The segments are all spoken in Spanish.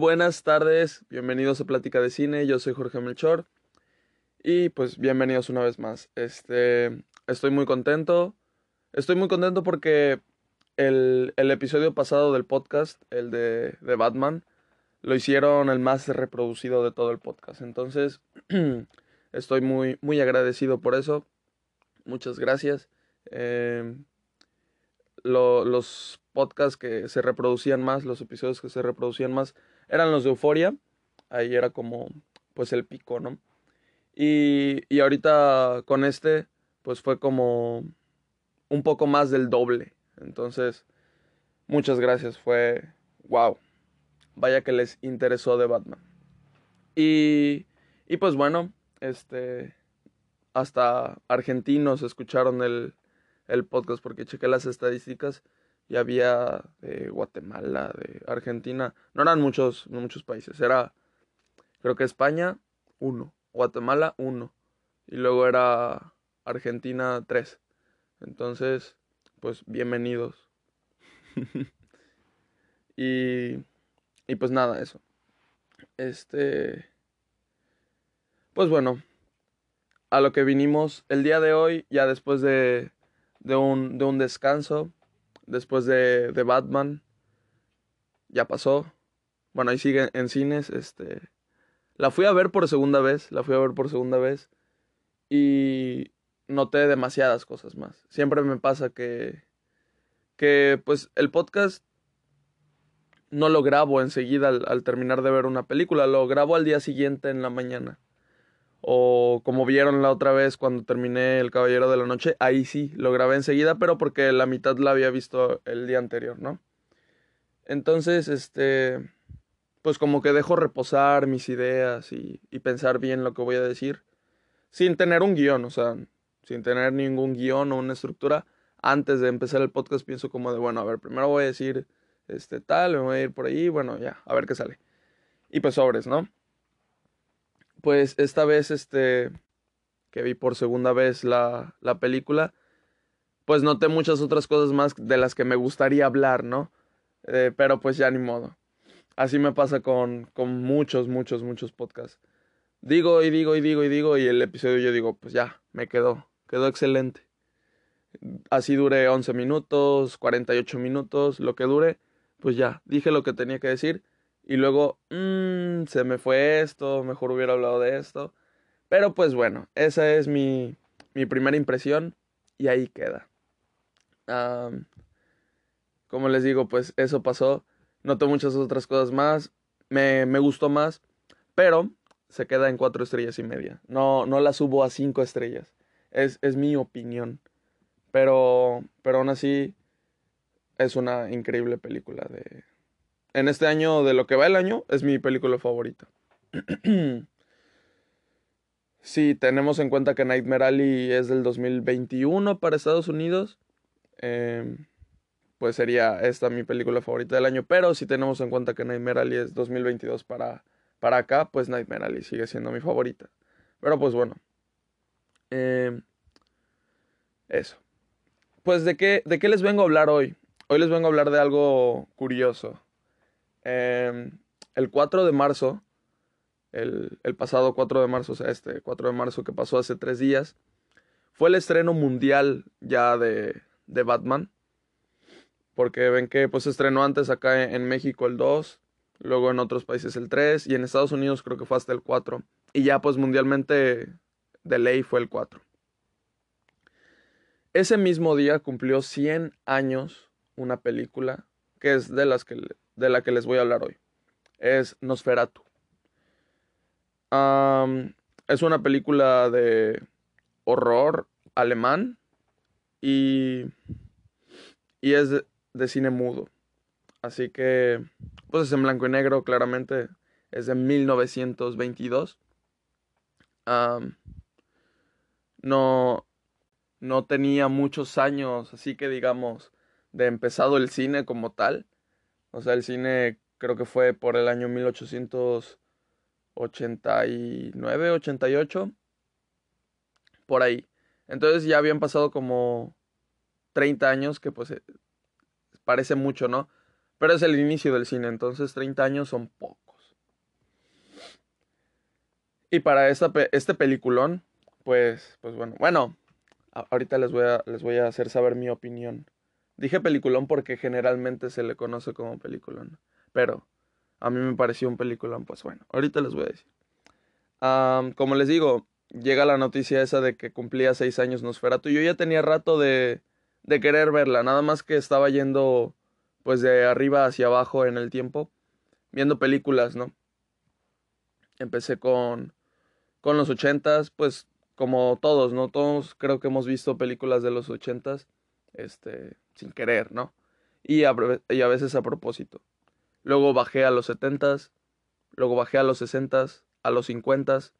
Buenas tardes, bienvenidos a Plática de Cine, yo soy Jorge Melchor y pues bienvenidos una vez más. Este, estoy muy contento, estoy muy contento porque el, el episodio pasado del podcast, el de, de, Batman, lo hicieron el más reproducido de todo el podcast. Entonces, estoy muy, muy agradecido por eso. Muchas gracias. Lo, los podcasts que se reproducían más, los episodios que se reproducían más, eran los de Euforia. Ahí era como, pues, el pico, ¿no? Y, y ahorita con este, pues fue como un poco más del doble. Entonces, muchas gracias. Fue, wow. Vaya que les interesó de Batman. Y, y pues bueno, este, hasta argentinos escucharon el, el podcast porque chequé las estadísticas y había de Guatemala, de Argentina, no eran muchos, no muchos países, era creo que España uno, Guatemala uno y luego era Argentina tres. Entonces, pues bienvenidos. y y pues nada, eso. Este pues bueno, a lo que vinimos el día de hoy, ya después de de un, de un descanso después de, de, Batman. Ya pasó. Bueno, ahí sigue en cines. Este. La fui a ver por segunda vez. La fui a ver por segunda vez. Y noté demasiadas cosas más. Siempre me pasa que. Que pues el podcast no lo grabo enseguida al, al terminar de ver una película. Lo grabo al día siguiente en la mañana. O como vieron la otra vez cuando terminé El Caballero de la Noche, ahí sí, lo grabé enseguida, pero porque la mitad la había visto el día anterior, ¿no? Entonces, este, pues como que dejo reposar mis ideas y, pensar bien lo que voy a decir, sin tener un guion, o sea, sin tener ningún guion o una estructura. Antes de empezar el podcast pienso como de, bueno, a ver, primero voy a decir, este, tal, me voy a ir por ahí, bueno, ya, a ver qué sale. Y pues sobres, ¿no? Pues esta vez, este, que vi por segunda vez la, la película, pues noté muchas otras cosas más de las que me gustaría hablar, ¿no? Eh, pero pues ya ni modo. Así me pasa con, con muchos, muchos, muchos podcasts. Digo y digo y digo y digo y el episodio yo digo, pues ya, me quedó, quedó excelente. Así dure 11 minutos, 48 minutos, lo que dure, pues ya, dije lo que tenía que decir y luego, mmm, se me fue esto, mejor hubiera hablado de esto. Pero pues bueno, esa es mi, mi primera impresión y ahí queda. como les digo, pues eso pasó. Noté muchas otras cosas más. Me, me, gustó más. Pero se queda en cuatro estrellas y media. No, no la subo a cinco estrellas. Es, es mi opinión. Pero, pero aún así es una increíble película de, en este año, de lo que va el año, es mi película favorita. si tenemos en cuenta que Nightmare Alley es del 2021 para Estados Unidos, eh, pues sería esta mi película favorita del año. Pero si tenemos en cuenta que Nightmare Alley es 2022 para, para acá, pues Nightmare Alley sigue siendo mi favorita. Pero pues bueno. Eh, eso. Pues de qué, de qué les vengo a hablar hoy. Hoy les vengo a hablar de algo curioso. Eh, el 4 de marzo, el, el, pasado 4 de marzo, o sea, este 4 de marzo que pasó hace tres días, fue el estreno mundial ya de, de Batman. Porque ven que pues se estrenó antes acá en, en México el 2, luego en otros países el 3 y en Estados Unidos creo que fue hasta el 4. Y ya pues mundialmente de ley fue el 4. Ese mismo día cumplió 100 años una película que es de las que de la que les voy a hablar hoy. Es Nosferatu. Es una película de horror alemán y, y es de, cine mudo. Así que, pues es en blanco y negro, claramente. Es de 1922. Um, no, no tenía muchos años, así que digamos, de empezado el cine como tal. O sea, el cine creo que fue por el año 1889, 88, por ahí. Entonces ya habían pasado como 30 años, que pues eh, parece mucho, ¿no? Pero es el inicio del cine, entonces 30 años son pocos. Y para esta, este peliculón, pues, pues bueno, bueno, ahorita les voy, a, les voy a hacer saber mi opinión. Dije peliculón porque generalmente se le conoce como peliculón, pero a mí me pareció un peliculón, pues bueno, ahorita les voy a decir. como les digo, llega la noticia esa de que cumplía seis años Nosferatu. Yo ya tenía rato de, de querer verla, nada más que estaba yendo pues de arriba hacia abajo en el tiempo, viendo películas, ¿no? Empecé con, con los ochentas, pues como todos, ¿no? Todos creo que hemos visto películas de los ochentas, este, sin querer, ¿no? Y a, veces a propósito. Luego bajé a los setentas, luego bajé a los sesentas, a los cincuentas,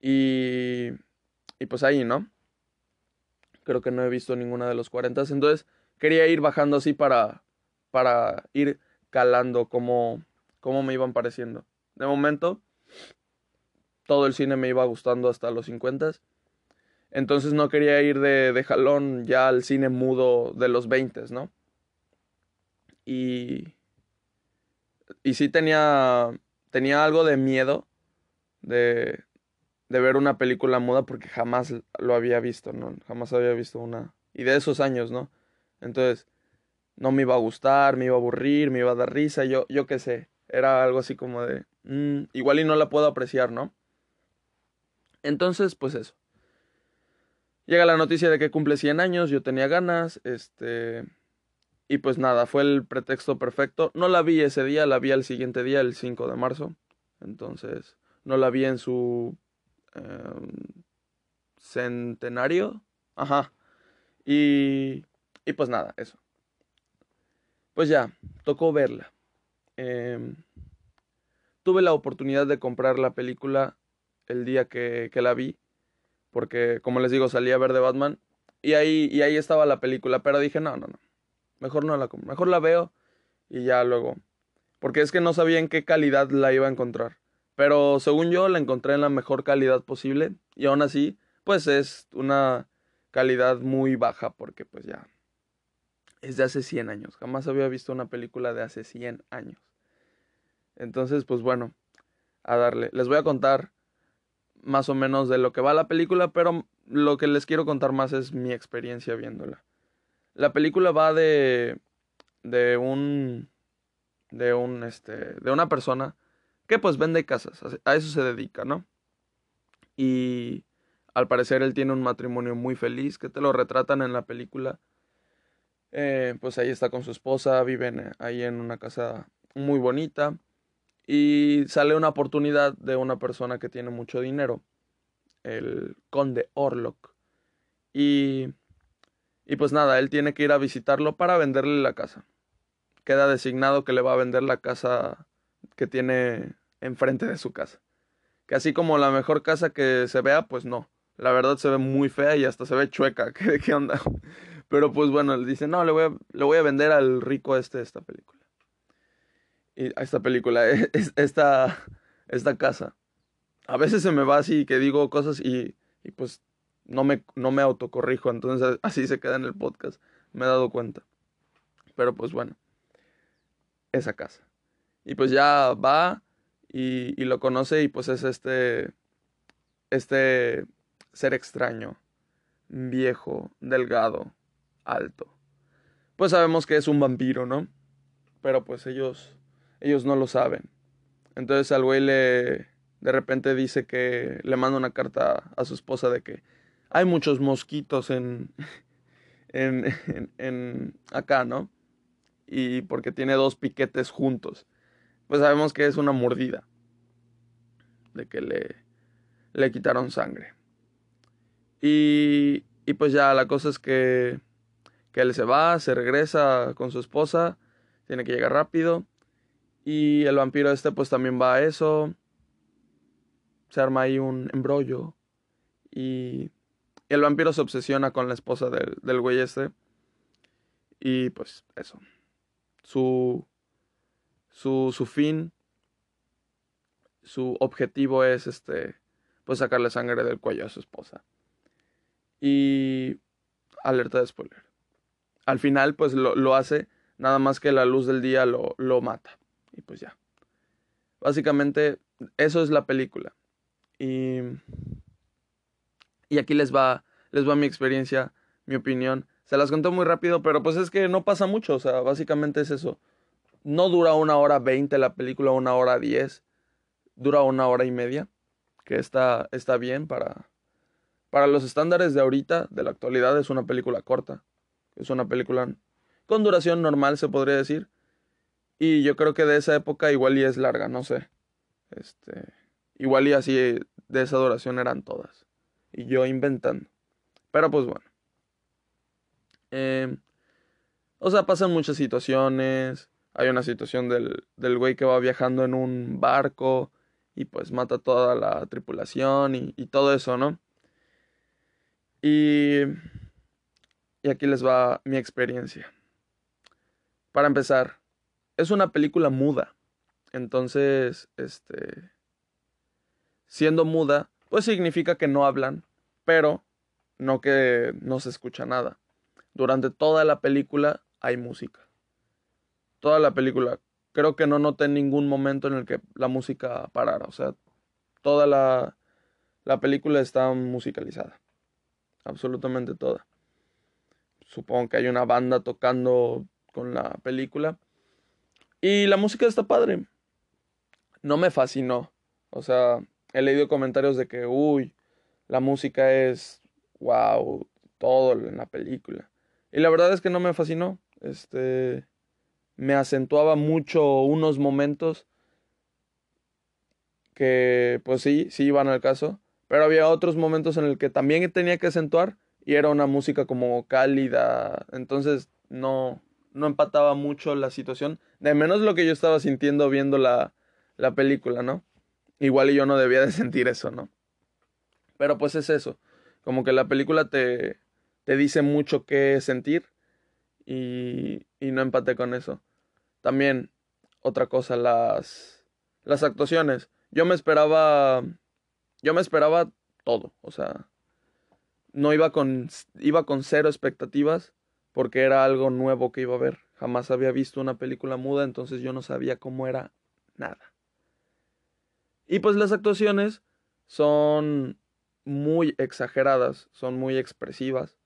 y, y pues ahí, ¿no? Creo que no he visto ninguna de los 40. Entonces quería ir bajando así para, para ir calando cómo, cómo me iban pareciendo. De momento, todo el cine me iba gustando hasta los 50. Entonces no quería ir de, jalón ya al cine mudo de los 20, ¿no? Y, y sí tenía, tenía algo de miedo de, de ver una película muda porque jamás lo había visto, ¿no? Jamás había visto una. Y de esos años, ¿no? Entonces, no me iba a gustar, me iba a aburrir, me iba a dar risa, yo, yo qué sé. Era algo así como de, mm, igual y no la puedo apreciar, ¿no? Entonces, pues eso. Llega la noticia de que cumple 100 años, yo tenía ganas, este... Y pues nada, fue el pretexto perfecto. No la vi ese día, la vi al siguiente día, el 5 de marzo. Entonces, no la vi en su Em, centenario. Ajá. Y, y pues nada, eso. Pues ya, tocó verla. Em, tuve la oportunidad de comprar la película el día que, que, la vi. Porque, como les digo, salí a ver de Batman. Y ahí, y ahí estaba la película. Pero dije, no, no, no. Mejor no la. Mejor la veo y ya luego. Porque es que no sabía en qué calidad la iba a encontrar. Pero según yo la encontré en la mejor calidad posible y aún así pues es una calidad muy baja porque pues ya es de hace 100 años. Jamás había visto una película de hace 100 años. Entonces pues bueno, a darle. Les voy a contar más o menos de lo que va la película, pero lo que les quiero contar más es mi experiencia viéndola. La película va de de un de un este de una persona que pues vende casas, a eso se dedica, ¿no? Y al parecer él tiene un matrimonio muy feliz, que te lo retratan en la película. Eh, pues ahí está con su esposa, viven eh, ahí en una casa muy bonita. Y sale una oportunidad de una persona que tiene mucho dinero, el conde Orlok. Y, y pues nada, él tiene que ir a visitarlo para venderle la casa. Queda designado que le va a vender la casa que tiene enfrente de su casa. Que así como la mejor casa que se vea, pues no. La verdad se ve muy fea y hasta se ve chueca. ¿Qué, qué onda? Pero pues bueno, él dice, no, le voy, a, le voy a vender al rico este esta película. Esta película, esta, esta casa. A veces se me va así que digo cosas y, y pues no me, no me autocorrijo. Entonces así se queda en el podcast. Me he dado cuenta. Pero pues bueno, esa casa. Y pues ya va y, y lo conoce y pues es este, este ser extraño, viejo, delgado, alto. Pues sabemos que es un vampiro, ¿no? Pero pues ellos, ellos no lo saben. Entonces al güey le, de repente dice que le manda una carta a su esposa de que hay muchos mosquitos en, en, en, en acá, ¿no? Y porque tiene dos piquetes juntos pues sabemos que es una mordida. De que le, le quitaron sangre. Y, y pues ya la cosa es que, que él se va, se regresa con su esposa, tiene que llegar rápido. Y el vampiro este pues también va a eso. Se arma ahí un embrollo. Y, el vampiro se obsesiona con la esposa del, del güey este. Y pues eso. Su, su, su fin, su objetivo es este, pues sacarle sangre del cuello a su esposa. Y alerta de spoiler. Al final, pues lo, lo hace, nada más que la luz del día lo, lo mata. Y pues ya. Básicamente, eso es la película. Y, y aquí les va, les va mi experiencia, mi opinión. Se las conté muy rápido, pero pues es que no pasa mucho, o sea, básicamente es eso. No dura una hora veinte la película, una hora diez, dura una hora y media, que está, está bien para, para los estándares de ahorita, de la actualidad, es una película corta, es una película con duración normal, se podría decir. Y yo creo que de esa época igual y es larga, no sé. Este, igual y así de esa duración eran todas. Y yo inventando. Pero pues bueno. Eh, o sea, pasan muchas situaciones. Hay una situación del, del güey que va viajando en un barco y pues mata toda la tripulación y, y todo eso, ¿no? Y, y aquí les va mi experiencia. Para empezar, es una película muda. Entonces, este, siendo muda, pues significa que no hablan, pero no que no se escucha nada. Durante toda la película hay música. Toda la película. Creo que no noté ningún momento en el que la música parara. O sea, toda la, la película está musicalizada. Absolutamente toda. Supongo que hay una banda tocando con la película. Y la música está padre. No me fascinó. O sea, he leído comentarios de que, uy, la música es wow, todo en la película. Y la verdad es que no me fascinó. Este me acentuaba mucho unos momentos que pues sí, sí iban al caso, pero había otros momentos en el que también tenía que acentuar y era una música como cálida, entonces no no empataba mucho la situación, de menos lo que yo estaba sintiendo viendo la, la película, ¿no? Igual y yo no debía de sentir eso, ¿no? Pero pues es eso, como que la película te, te dice mucho qué sentir y, y no empaté con eso. También, otra cosa, las, las actuaciones. Yo me esperaba, yo me esperaba todo, o sea, no iba con, iba con cero expectativas porque era algo nuevo que iba a ver. Jamás había visto una película muda, entonces yo no sabía cómo era nada. Y pues las actuaciones son muy exageradas, son muy expresivas.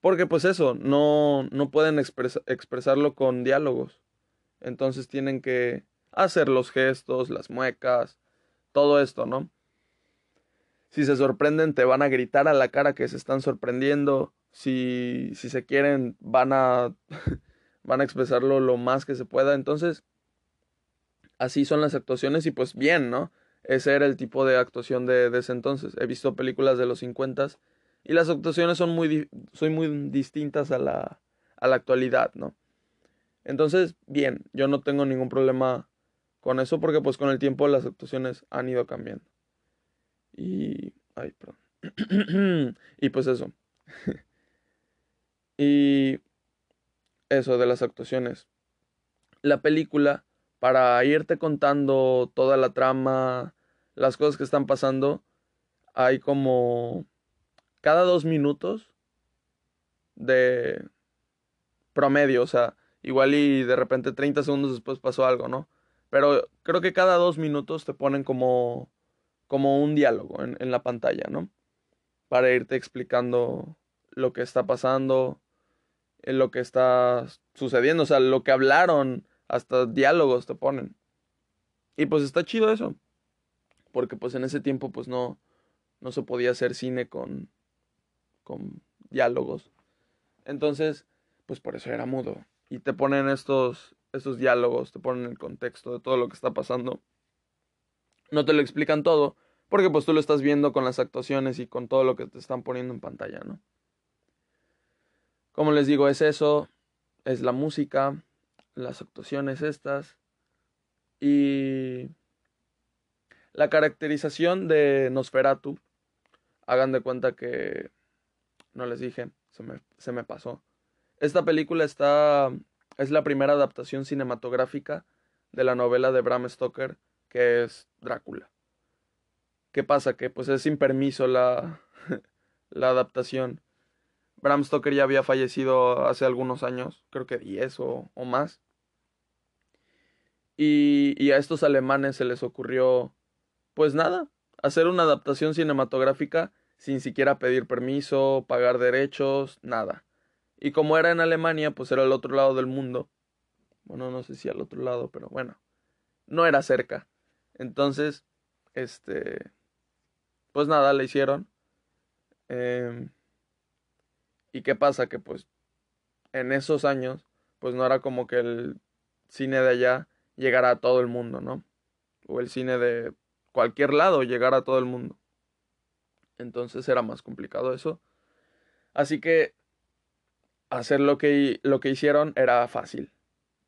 Porque pues eso, no, no pueden expresarlo con diálogos. Entonces tienen que hacer los gestos, las muecas, todo esto, ¿no? Si se sorprenden, te van a gritar a la cara que se están sorprendiendo. Si, si se quieren, van a, van a expresarlo lo más que se pueda. Entonces, así son las actuaciones y pues bien, ¿no? Ese era el tipo de actuación de, ese entonces. He visto películas de los 50 y las actuaciones son muy, son muy distintas a la, a la actualidad, ¿no? Entonces, bien, yo no tengo ningún problema con eso porque pues con el tiempo las actuaciones han ido cambiando. Y... Ay, perdón. y pues eso. y eso de las actuaciones. La película para irte contando toda la trama, las cosas que están pasando, hay como cada dos minutos de promedio, o sea, igual y de repente 30 segundos después pasó algo, ¿no? Pero creo que cada dos minutos te ponen como, como un diálogo en, en la pantalla, ¿no? Para irte explicando lo que está pasando, lo que está sucediendo, o sea, lo que hablaron hasta diálogos te ponen. Y pues está chido eso. Porque pues en ese tiempo pues no, no se podía hacer cine con, con diálogos. Entonces, pues por eso era mudo. Y te ponen estos, estos diálogos, te ponen el contexto de todo lo que está pasando. No te lo explican todo, porque pues tú lo estás viendo con las actuaciones y con todo lo que te están poniendo en pantalla, ¿no? Como les digo, es eso, es la música, las actuaciones estas y la caracterización de Nosferatu. Hagan de cuenta que no les dije, se me, se me pasó. Esta película está es la primera adaptación cinematográfica de la novela de Bram Stoker, que es Drácula. ¿Qué pasa? Que pues es sin permiso la, la adaptación. Bram Stoker ya había fallecido hace algunos años, creo que 10 o, más. Y, a estos alemanes se les ocurrió, pues nada, hacer una adaptación cinematográfica sin siquiera pedir permiso, pagar derechos, nada. Y como era en Alemania, pues era el otro lado del mundo. Bueno, no sé si al otro lado, pero bueno, no era cerca. Entonces, este, pues nada, le hicieron. Em, ¿Y qué pasa? Que pues en esos años, pues no era como que el cine de allá llegara a todo el mundo, ¿no? O el cine de cualquier lado llegara a todo el mundo. Entonces era más complicado eso. Así que hacer lo que, lo que hicieron era fácil.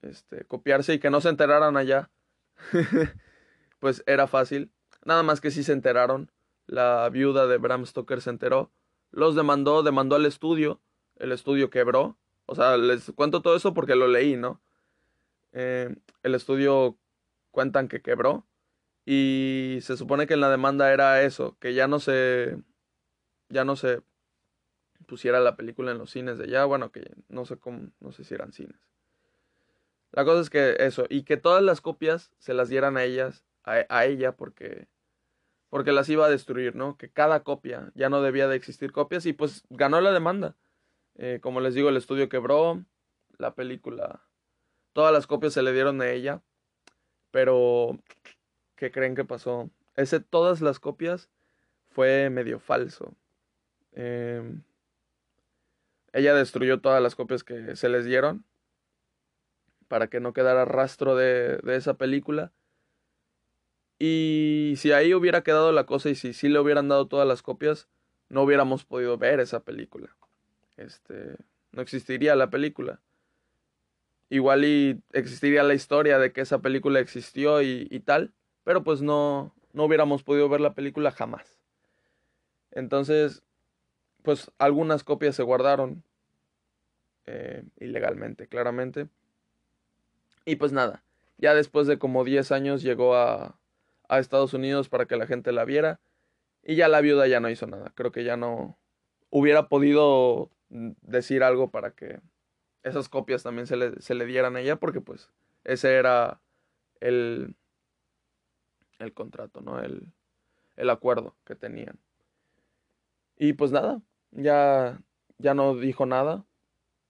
Este, copiarse y que no se enteraran allá. pues era fácil. Nada más que sí se enteraron. La viuda de Bram Stoker se enteró. Los demandó, demandó al estudio. El estudio quebró. O sea, les cuento todo eso porque lo leí, ¿no? Eh, el estudio cuentan que quebró. Y se supone que en la demanda era eso, que ya no se. ya no se pusiera la película en los cines de allá. Bueno, que no sé cómo, no sé si eran cines. La cosa es que eso, y que todas las copias se las dieran a ellas, a, ella, porque, porque las iba a destruir, ¿no? Que cada copia ya no debía de existir copias y pues ganó la demanda. Eh, como les digo, el estudio quebró, la película, todas las copias se le dieron a ella, pero ¿qué creen que pasó? Ese todas las copias fue medio falso. Em, ella destruyó todas las copias que se les dieron para que no quedara rastro de, esa película. Y si ahí hubiera quedado la cosa y si sí le hubieran dado todas las copias, no hubiéramos podido ver esa película. Este, no existiría la película. Igual y existiría la historia de que esa película existió y, tal, pero pues no, no hubiéramos podido ver la película jamás. Entonces, pues algunas copias se guardaron eh, ilegalmente, claramente. Y pues nada, ya después de como 10 años llegó a, a Estados Unidos para que la gente la viera. Y ya la viuda ya no hizo nada. Creo que ya no hubiera podido decir algo para que esas copias también se le, se le dieran a ella, porque pues ese era el, el contrato, ¿no? El, el acuerdo que tenían. Y pues nada, ya, ya no dijo nada.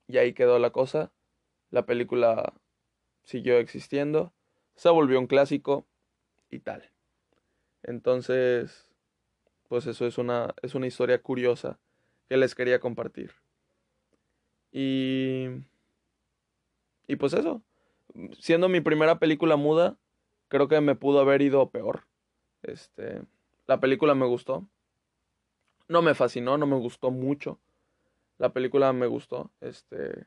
Y ahí quedó la cosa. La película siguió existiendo, se volvió un clásico y tal. Entonces, pues eso es una, es una historia curiosa que les quería compartir. Y, y pues eso, siendo mi primera película muda, creo que me pudo haber ido peor. Este, la película me gustó. No me fascinó, no me gustó mucho. La película me gustó, este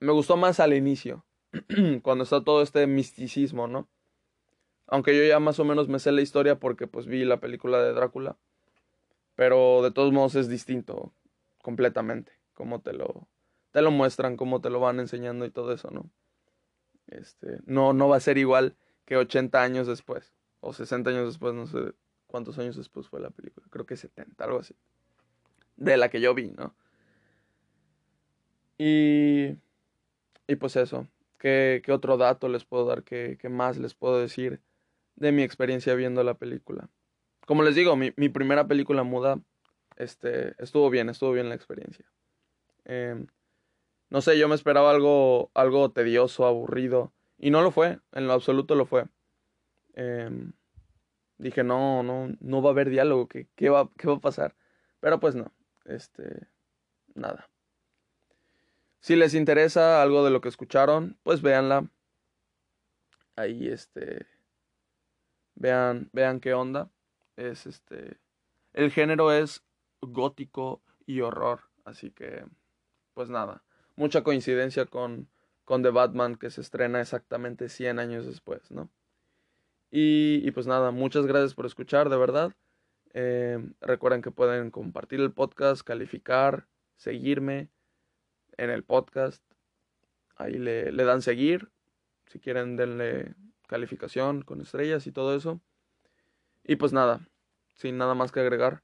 me gustó más al inicio. cuando está todo este misticismo, ¿no? Aunque yo ya más o menos me sé la historia porque pues vi la película de Drácula. Pero de todos modos es distinto completamente. Como te lo, te lo muestran, cómo te lo van enseñando y todo eso, ¿no? Este, no, no va a ser igual que 80 años después. O 60 años después, no sé cuántos años después fue la película. Creo que 70, algo así. De la que yo vi, ¿no? Y... Y pues eso. ¿Qué, otro dato les puedo dar? ¿Qué, más les puedo decir de mi experiencia viendo la película? Como les digo, mi, primera película muda este, estuvo bien, estuvo bien la experiencia. Em, no sé, yo me esperaba algo, algo tedioso, aburrido, y no lo fue, en lo absoluto lo fue. Em, dije, no, no, no va a haber diálogo, ¿qué, qué, va, ¿qué va a pasar? Pero pues no, este, nada. Si les interesa algo de lo que escucharon, pues véanla. Ahí este vean vean qué onda. Es este el género es gótico y horror, así que pues nada, mucha coincidencia con con The Batman que se estrena exactamente 100 años después, ¿no? Y, pues nada, muchas gracias por escuchar, de verdad. Eh, recuerden que pueden compartir el podcast, calificar, seguirme en el podcast. Ahí le, le dan seguir. Si quieren, denle calificación con estrellas y todo eso. Y pues nada, sin nada más que agregar.